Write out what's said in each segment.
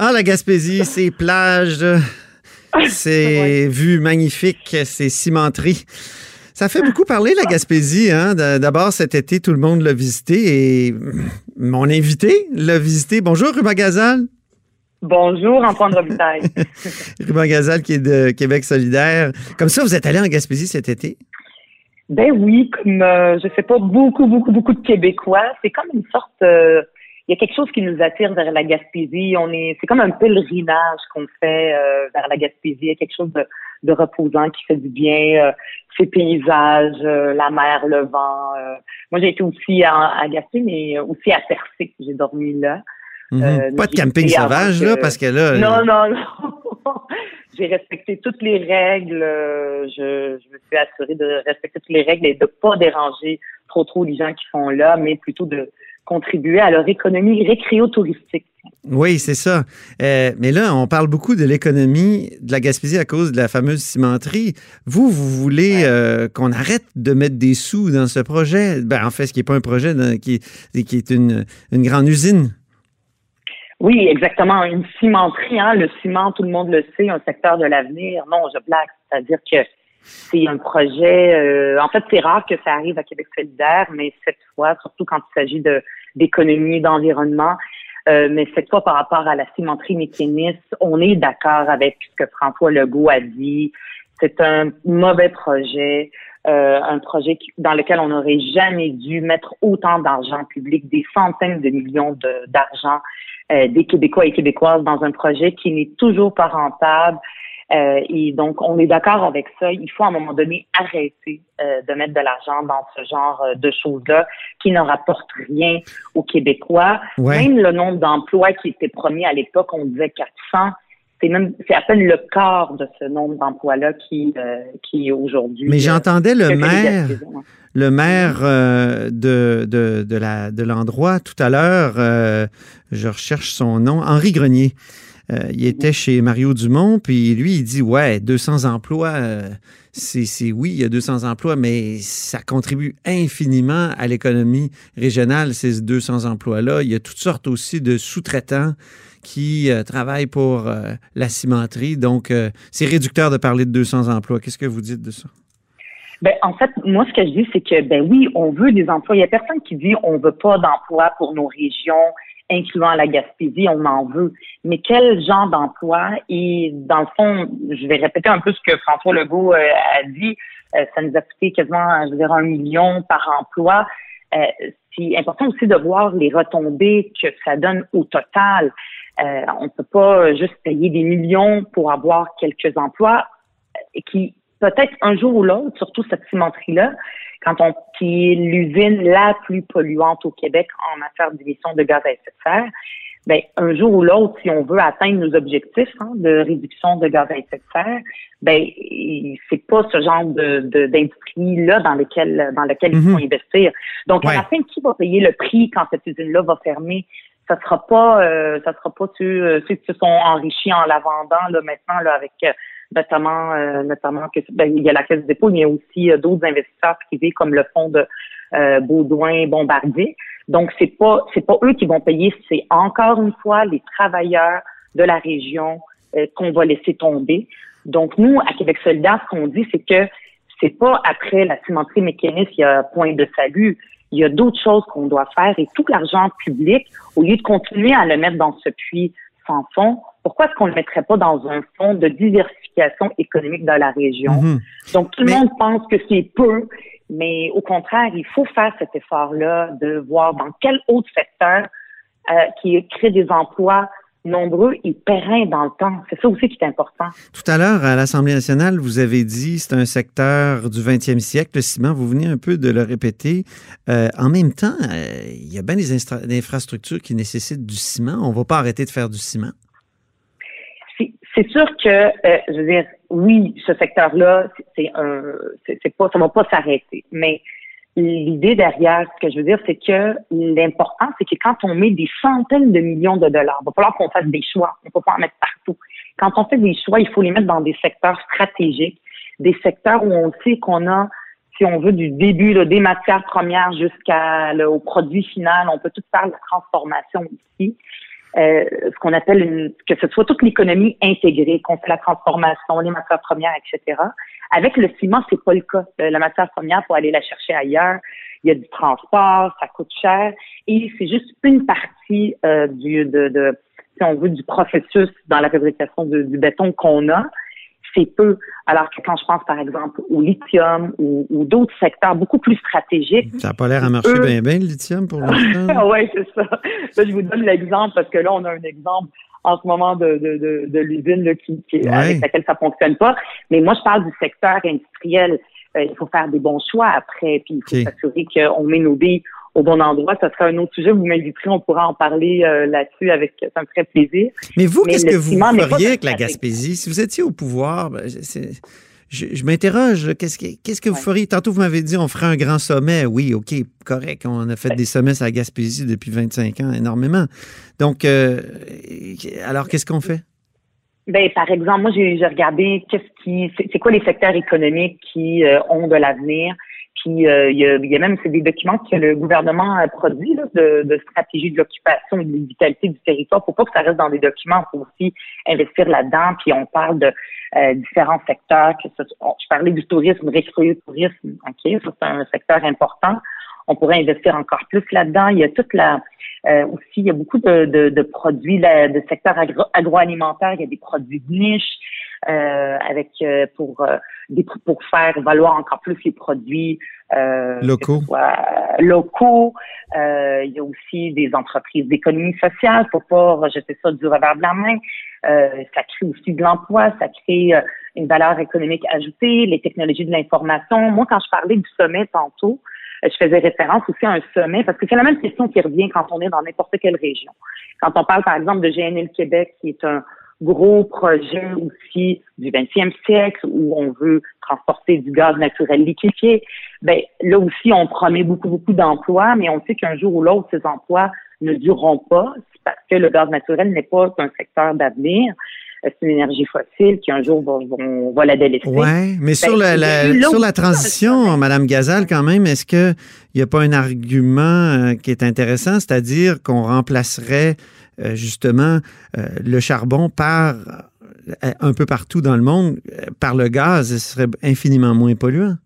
Ah, la Gaspésie, c'est plage, c'est vue magnifique, c'est cimenterie. Ça fait beaucoup parler, la Gaspésie. Hein? D'abord, cet été, tout le monde l'a visité et mon invité l'a visité. Bonjour, Ruba Gazal. Bonjour, Antoine Robitaille. Ruba Gazal, qui est de Québec solidaire. Comme ça, vous êtes allé en Gaspésie cet été? Ben oui, comme, euh, je sais pas, beaucoup, beaucoup, beaucoup de Québécois. C'est comme une sorte... Euh, il y a quelque chose qui nous attire vers la Gaspésie. On est, c'est comme un pèlerinage qu'on fait euh, vers la Gaspésie. Il y a quelque chose de, de reposant qui fait du bien. Euh, ces paysages, euh, la mer, le vent. moi, j'ai été aussi à, à Gaspé, mais aussi à Percé. J'ai dormi là. Mm-hmm. Pas de camping sauvage, là, parce que là. Non, non, non. j'ai respecté toutes les règles. Je, je me suis assurée de respecter toutes les règles et de pas déranger trop trop les gens qui sont là, mais plutôt de contribuer à leur économie récréo-touristique. Oui, c'est ça. Euh, mais là, on parle beaucoup de l'économie de la Gaspésie à cause de la fameuse cimenterie. Vous, vous voulez euh, qu'on arrête de mettre des sous dans ce projet? Ben, en fait, ce qui n'est pas un projet, qui, qui est une, une grande usine. Oui, exactement. Une cimenterie, hein, le ciment, tout le monde le sait, un secteur de l'avenir. Non, je blague. C'est-à-dire que c'est un projet. Euh, en fait, c'est rare que ça arrive à Québec solidaire, mais cette fois, surtout quand il s'agit de d'économie, d'environnement, euh, mais cette fois par rapport à la cimenterie mécaniste, on est d'accord avec ce que François Legault a dit. C'est un mauvais projet, euh, un projet dans lequel on n'aurait jamais dû mettre autant d'argent public, des centaines de millions d'argent des Québécois et Québécoises dans un projet qui n'est toujours pas rentable, euh, et donc, on est d'accord avec ça. Il faut à un moment donné arrêter euh, de mettre de l'argent dans ce genre euh, de choses-là qui ne rapportent rien aux Québécois. Même le nombre d'emplois qui était promis à l'époque, on disait 400 c'est même c'est à peine le quart de ce nombre d'emplois-là qui qui aujourd'hui. Mais j'entendais le maire, le maire de, de, de la de l'endroit tout à l'heure. je recherche son nom, Henri Grenier. Euh, il était chez Mario Dumont, puis lui, il dit Ouais, 200 emplois, euh, c'est oui, il y a 200 emplois, mais ça contribue infiniment à l'économie régionale, ces 200 emplois-là. Il y a toutes sortes aussi de sous-traitants qui euh, travaillent pour la cimenterie. Donc, c'est réducteur de parler de 200 emplois. Qu'est-ce que vous dites de ça? Ben, en fait, moi, ce que je dis, c'est que, ben oui, on veut des emplois. Il n'y a personne qui dit on veut pas d'emplois pour nos régions incluant la Gaspésie, on en veut. Mais quel genre d'emploi? Et dans le fond, je vais répéter un peu ce que François Legault euh, a dit. Euh, ça nous a coûté quasiment, je veux dire, un million par emploi. Euh, c'est important aussi de voir les retombées que ça donne au total. on ne peut pas juste payer des millions pour avoir quelques emplois qui, peut-être un jour ou l'autre, surtout cette cimenterie-là, quand on qui est l'usine la plus polluante au Québec en matière d'émissions de gaz à effet de serre, ben, un jour ou l'autre, si on veut atteindre nos objectifs hein, de réduction de gaz à effet de serre, ben c'est pas ce genre de, d'industrie là dans lequel dans lequel il faut mhm. investir. Donc à la fin, qui va payer le prix quand cette usine-là va fermer? Ça sera pas euh, ça sera pas ceux, ceux qui se sont enrichis en la vendant là maintenant là avec euh, notamment euh, notamment que ben, il y a la Caisse des dépôt, il y a aussi euh, d'autres investisseurs privés comme le fonds de euh, Baudouin Bombardier. Donc c'est pas c'est pas eux qui vont payer, c'est encore une fois les travailleurs de la région qu'on va laisser tomber. Donc nous à Québec solidaire, ce qu'on dit c'est que c'est pas après la cimenterie mécaniste, il y a point de salut. Il y a d'autres choses qu'on doit faire et tout l'argent public, au lieu de continuer à le mettre dans ce puits sans fond, pourquoi est-ce qu'on ne le mettrait pas dans un fonds de diversification économique dans la région? Mhm. Donc, tout le monde pense que c'est peu, mais au contraire, il faut faire cet effort-là de voir dans quel autre secteur euh, qui crée des emplois nombreux et pérennes dans le temps. C'est ça aussi qui est important. Tout à l'heure, à l'Assemblée nationale, vous avez dit c'est un secteur du 20e siècle, le ciment. Vous venez un peu de le répéter. Euh, en même temps, euh, il y a bien des, infrastructures qui nécessitent du ciment. On ne va pas arrêter de faire du ciment. C'est sûr que, euh, je veux dire, oui, ce secteur-là, c'est un, c'est pas, ça va pas s'arrêter. Mais l'idée derrière, ce que je veux dire, c'est que l'important, c'est que quand on met des centaines de millions de dollars, il va falloir qu'on fasse des choix. On peut pas en mettre partout. Quand on fait des choix, il faut les mettre dans des secteurs stratégiques, des secteurs où on sait qu'on a, si on veut, du début là, des matières premières jusqu'au produit final. On peut tout faire la transformation ici. Euh, ce qu'on appelle une, que ce soit toute l'économie intégrée, qu'on fait la transformation, les matières premières, etc. Avec le ciment, c'est pas le cas. Euh, la matière première, pour aller la chercher ailleurs, il y a du transport, ça coûte cher, et c'est juste une partie euh, du de, de, si on veut, du processus dans la fabrication du béton qu'on a c'est peu. Alors que quand je pense, par exemple, au lithium ou, d'autres secteurs beaucoup plus stratégiques. Ça n'a pas l'air à marcher bien, bien, le lithium, pour l'instant. oui, c'est ça. je vous donne l'exemple parce que là, on a un exemple en ce moment de, de, de, l'usine qui, avec laquelle ça fonctionne pas. Mais moi, je parle du secteur industriel. Euh, il faut faire des bons choix après, puis il faut s'assurer qu'on met nos billes au bon endroit. Ça sera un autre sujet. Vous m'inviterez, on pourra en parler euh, là-dessus avec ça me ferait plaisir. Mais vous, qu'est-ce que vous feriez avec la Gaspésie? Si vous étiez au pouvoir, ben, je, m'interroge, qu'est-ce que, qu'est-ce que vous feriez? Tantôt, vous m'avez dit on ferait un grand sommet. Oui, OK, correct. On a fait des sommets à la Gaspésie depuis 25 ans, énormément. Donc, euh, alors, qu'est-ce qu'on fait? Ben, par exemple, moi, j'ai regardé qu'est-ce qui, c'est quoi les secteurs économiques qui euh, ont de l'avenir? Puis euh, il, y a, y a, même c'est des documents que le gouvernement a produits là, de, de, stratégie de l'occupation et de vitalité du territoire. Faut pas que ça reste dans des documents, faut aussi investir là-dedans. Puis on parle de euh, différents secteurs. Que ce, je parlais du tourisme, du tourisme. Ok, ça c'est un secteur important. On pourrait investir encore plus là-dedans. Il y a toute la euh, aussi, il y a beaucoup de, de, de produits là, de secteur agroalimentaire. Il y a des produits de niche avec euh, pour des, pour faire valoir encore plus les produits locaux. locaux. il y a aussi des entreprises d'économie sociale pour pas rejeter ça du revers de la main. ça crée aussi de l'emploi, ça crée une valeur économique ajoutée, les technologies de l'information. Moi, quand je parlais du sommet tantôt, je faisais référence aussi à un sommet, parce que c'est la même question qui revient quand on est dans n'importe quelle région. Quand on parle, par exemple, de GNL Québec, qui est un gros projet aussi du 20e siècle où on veut transporter du gaz naturel liquéfié, ben là aussi on promet beaucoup beaucoup d'emplois, mais on sait qu'un jour ou l'autre ces emplois ne dureront pas. Parce que le gaz naturel n'est pas un secteur d'avenir. C'est une énergie fossile qui un jour va, la délaisser. Oui, mais sur, ben, la, sur la transition, Madame Gazal, quand même, est-ce qu'il n'y a pas un argument euh, qui est intéressant, c'est-à-dire qu'on remplacerait euh, justement euh, le charbon par un peu partout dans le monde par le gaz, ce serait infiniment moins polluant?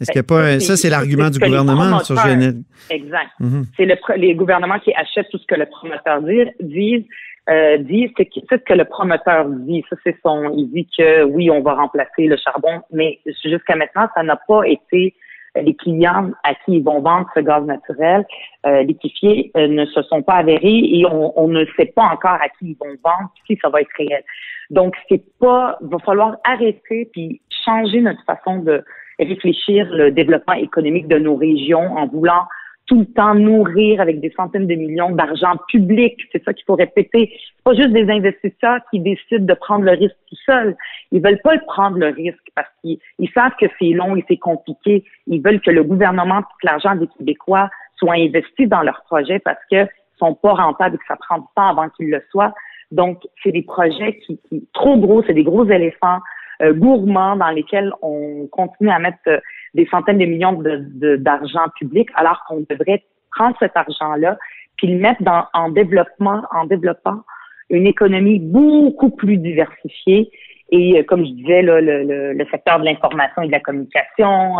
Est-ce qu'il n'y a pas ça, c'est l'argument du gouvernement sur GNL. Exact. Mhm. C'est le, les gouvernements qui achètent tout ce que le promoteur dit, disent euh, dit, c'est ce que le promoteur dit. Ça, c'est son. Il dit que oui, on va remplacer le charbon, mais jusqu'à maintenant, ça n'a pas été euh, les clients à qui ils vont vendre ce gaz naturel euh, liquéfié euh, ne se sont pas avérés et on, on, ne sait pas encore à qui ils vont vendre si ça va être réel. Donc c'est pas, va falloir arrêter puis changer notre façon de réfléchir le développement économique de nos régions en voulant tout le temps nourrir avec des centaines de millions d'argent public. C'est ça qu'il faut répéter. C'est pas juste des investisseurs qui décident de prendre le risque tout seuls. Ils veulent pas prendre le risque parce qu'ils savent que c'est long et c'est compliqué. Ils veulent que le gouvernement, tout l'argent des Québécois soit investi dans leurs projets parce que sont pas rentables et que ça prend du temps avant qu'ils le soient. Donc, c'est des projets qui, qui trop gros, c'est des gros éléphants euh, gourmands dans lesquels on continue à mettre euh, des centaines de millions de, d'argent public, alors qu'on devrait prendre cet argent-là puis le mettre dans, en développement, en développant une économie beaucoup plus diversifiée. Et euh, comme je disais, là, le, le, secteur de l'information et de la communication,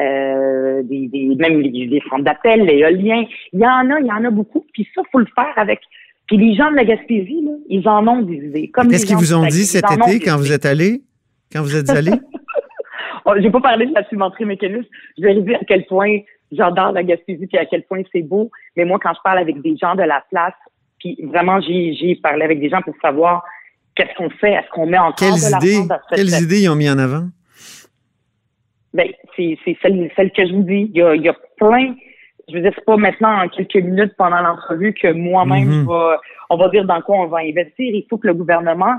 euh, des, des, même les, centres d'appel, l'éolien, il y en a, il y en a beaucoup. Puis ça, faut le faire avec. Puis les gens de la Gaspésie, là, ils en ont des idées. Qu'est-ce qu'ils vous ont dit cet été quand vous êtes allé? Quand vous êtes allé? Oh, j'ai pas parlé de la cimenterie mécaniste. Je vais dire à quel point j'adore la Gaspésie et à quel point c'est beau. Mais moi, quand je parle avec des gens de la place, puis vraiment, j'ai parlé avec des gens pour savoir qu'est-ce qu'on fait, est-ce qu'on met encore quelles de idées, Quelles idées ils ont mis en avant? Ben, c'est celle, celle, que je vous dis. Il y a, il y a plein. Je veux dire, c'est pas maintenant en quelques minutes pendant l'entrevue que moi-même, mm-hmm. on va dire dans quoi on va investir. Il faut que le gouvernement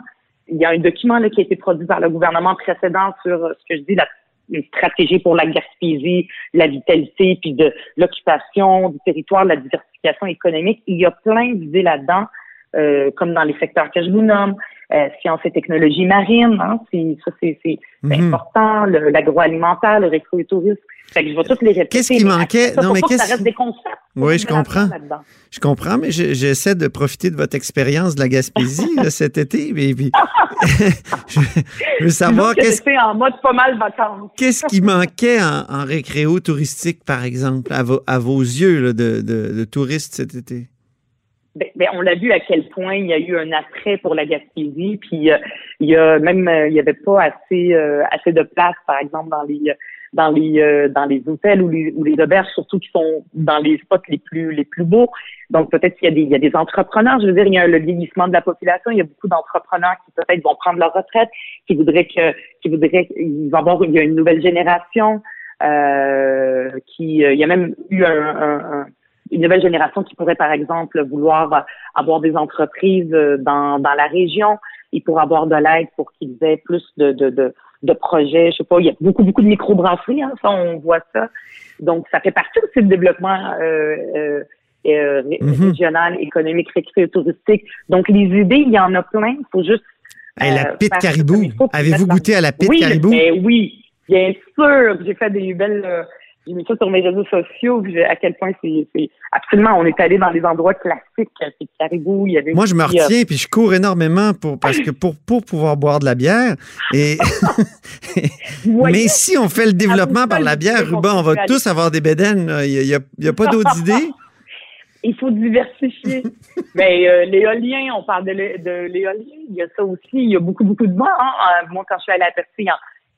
il y a un document là, qui a été produit par le gouvernement précédent sur euh, ce que je dis, la une stratégie pour la Gaspésie, la vitalité, puis de l'occupation du territoire, la diversification économique. Il y a plein d'idées là-dedans euh, comme dans les secteurs que je vous nomme, euh, sciences et technologies marines, hein, c'est, ça c'est, mhm. important, l'agroalimentaire, le récro-tourisme. Fait que je vais toutes les répéter. Qu'est-ce qui manquait? non, mais qu'est-ce... Oui, je comprends. Je comprends, mais j'essaie de profiter de votre expérience de la Gaspésie cet été. Mais, je, veux savoir qu'est-ce en mode pas mal vacances. qu'est-ce qui manquait en, en, récréo touristique, par exemple, à, à vos yeux de, de, de touristes cet été? Ben, ben, on l'a vu à quel point il y a eu un attrait pour la Gaspésie, puis euh, il y a même euh, il y avait pas assez euh, assez de place, par exemple dans les dans les dans les hôtels ou les, ou les auberges, surtout qui sont dans les spots les plus les plus beaux. Donc peut-être qu'il y a des il y a des entrepreneurs, je veux dire, il y a le vieillissement de la population, il y a beaucoup d'entrepreneurs qui peut-être vont prendre leur retraite, qui voudraient que qui voudraient ils vont avoir il y a une nouvelle génération qui il y a même eu un une nouvelle génération qui pourrait, par exemple, vouloir avoir des entreprises euh, dans, dans la région. Ils pourraient avoir de l'aide pour qu'ils aient plus de, de, de, de, projets. Je sais pas, il y a beaucoup, beaucoup de microbrasseries, hein, ça, on voit ça. Donc, ça fait partie aussi du développement euh, euh, euh mhm. régional, économique, récréatif, touristique. Donc, les idées, il y en a plein. Il faut juste... la pite caribou. Avez-vous goûté à la pite caribou? Ben oui, bien sûr. J'ai fait des belles j'ai mis ça sur mes réseaux sociaux, à quel point c'est absolument. On est allé dans des endroits classiques, c'est Caribou, il y avait. Moi, je me retiens, puis je cours énormément pour parce que pour pour pouvoir boire de la bière. Et mais si on fait le développement par la bière, Ruba, on va tous avoir des bédaines. Il n'y a, y a, pas d'autres idées? Il faut diversifier. Mais euh, l'éolien, on parle de l'éolien, il y a ça aussi. Il y a beaucoup, beaucoup de vent. Hein. Moi, quand je suis allée à Percy,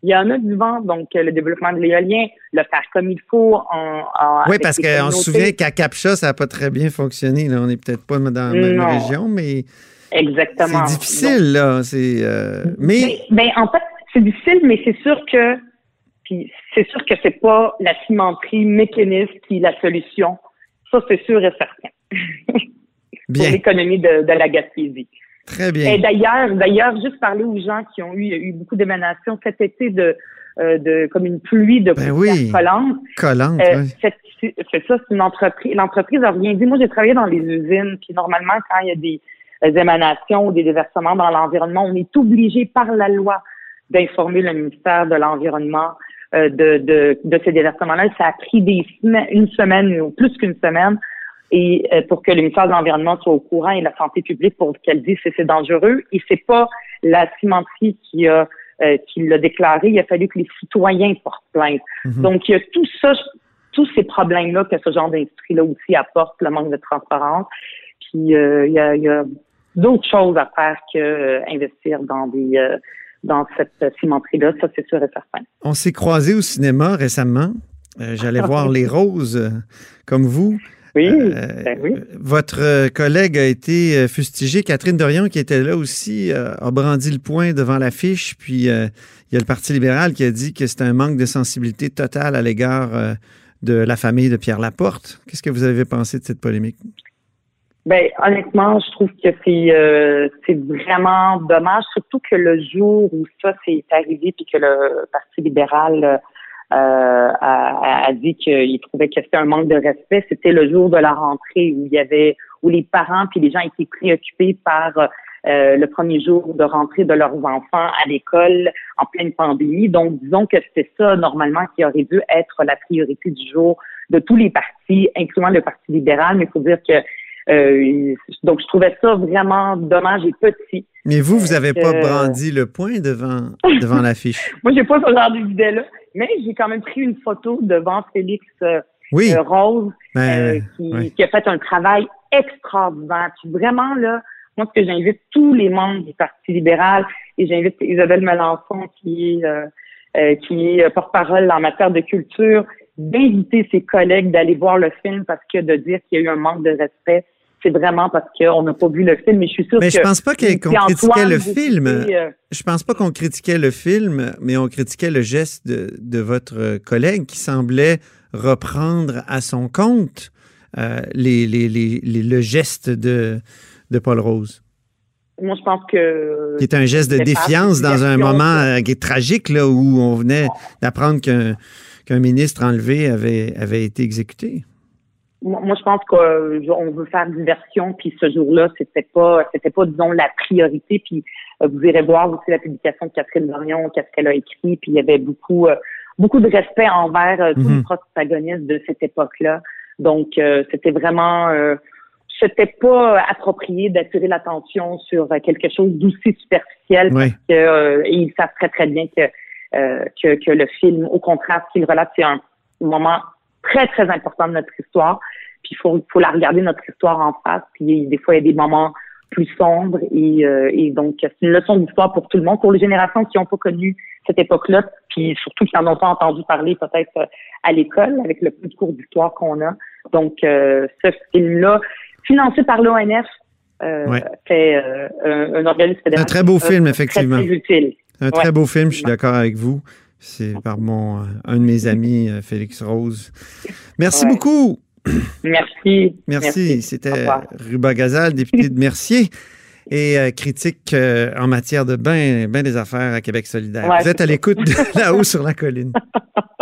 il y en a du vent, donc euh, le développement de l'éolien, le faire comme il faut. En, oui, parce qu'on se souvient qu'à Capcha, ça n'a pas très bien fonctionné. On n'est peut-être pas dans la même région, mais Exactement. c'est difficile, là. C'est, euh, mais... Ben, en fait, c'est difficile, mais c'est sûr que puis c'est sûr que c'est pas la cimenterie mécaniste qui est la solution. Ça, c'est sûr et certain. Bien. Pour l'économie de, de la Gaspésie. Très bien. Et d'ailleurs, d'ailleurs, juste parler aux gens qui ont eu, eu beaucoup d'émanations cet été de, euh, de comme une pluie de ben oui. collante. Collante, euh, C'est ça, c'est une entreprise. L'entreprise a rien dit. Moi, j'ai travaillé dans les usines, puis normalement, quand il y a des, des émanations ou des déversements dans l'environnement, on est obligé par la loi d'informer le ministère de l'Environnement euh, de, de, de ces déversements-là. Ça a pris des semaines, une semaine ou plus qu'une semaine et euh, pour que le ministère de l'Environnement soit au courant et la santé publique pour qu'elle dise que c'est dangereux. Et c'est pas la cimenterie qui a euh, qui l'a déclaré. Il a fallu que les citoyens portent plainte. Mhm. Donc il y a tout ça, tous ces problèmes-là que ce genre d'industrie-là aussi apporte, le manque de transparence. Puis euh, il y a, y a d'autres choses à faire que investir dans des dans cette cimenterie-là, ça c'est sûr et certain. On s'est croisés au cinéma récemment. J'allais voir Les Roses, comme vous. Oui, euh, ben oui. Votre collègue a été fustigé. Catherine Dorion, qui était là aussi, euh, a brandi le poing devant l'affiche. Puis euh, il y a le Parti libéral qui a dit que c'est un manque de sensibilité totale à l'égard de la famille de Pierre Laporte. Qu'est-ce que vous avez pensé de cette polémique? Ben, honnêtement, je trouve que c'est c'est vraiment dommage, surtout que le jour où ça s'est arrivé, puis que le Parti libéral euh, a, a, dit qu'il trouvait que c'était un manque de respect. C'était le jour de la rentrée où il y avait où les parents puis les gens étaient préoccupés par euh, le premier jour de rentrée de leurs enfants à l'école en pleine pandémie. Donc, disons que c'est ça, normalement, qui aurait dû être la priorité du jour de tous les partis, incluant le Parti libéral. Mais il faut dire que euh, donc, je trouvais ça vraiment dommage et petit. Mais vous, vous n'avez pas brandi le point devant, devant l'affiche. Moi, j'ai pas ce genre d'idée-là. Mais j'ai quand même pris une photo devant Félix euh, euh, Rose, ben, qui, a fait un travail extraordinaire. vraiment, là, moi, ce que j'invite tous les membres du Parti libéral, et j'invite Isabelle Melançon, qui est, qui est porte-parole en matière de culture, d'inviter ses collègues d'aller voir le film parce que de dire qu'il y a eu un manque de respect, c'est vraiment parce qu'on n'a pas vu le film, mais je suis sûre mais je pense pas qu'on critiquait le film. Euh, je pense pas qu'on critiquait le film, mais on critiquait le geste de, votre collègue qui semblait reprendre à son compte euh, les, le geste de, de Paul Rose. Moi, je pense que. Qui est un geste de défiance dans un moment euh, tragique là, où on venait d'apprendre qu'un ministre enlevé avait, avait été exécuté. Moi, je pense qu'on veut faire diversion, puis ce jour-là, c'était pas, c'était pas, disons, la priorité. Puis vous irez voir aussi la publication de Catherine Marion, qu'est-ce qu'elle a écrit, puis il y avait beaucoup, beaucoup de respect envers tous les mhm. protagonistes de cette époque-là. Donc, c'était vraiment c'était pas approprié d'attirer l'attention sur quelque chose d'aussi superficiel parce que euh, ils savent très très bien que, euh, que, que le film, au contraire, ce qu'il relate, c'est un moment très très important de notre histoire. Puis il faut, faut la regarder notre histoire en face. Puis des fois il y a des moments plus sombres et, euh, et donc c'est une leçon d'histoire pour tout le monde, pour les générations qui n'ont pas connu cette époque-là, puis surtout qui n'en ont pas entendu parler peut-être à l'école avec le peu de cours d'histoire qu'on a. Donc ce film-là, financé par l'ONF, euh, fait euh, un, organisme fédéral. Un très beau film, effectivement. Très, utile. Un très beau film, je suis d'accord avec vous. C'est par mon, euh, un de mes amis, Félix Rose. Merci beaucoup. Merci. Merci. C'était Ruba Gazal, député de Mercier et critique en matière de bain, bain des affaires à Québec solidaire. Vous êtes à l'écoute de là-haut sur la colline.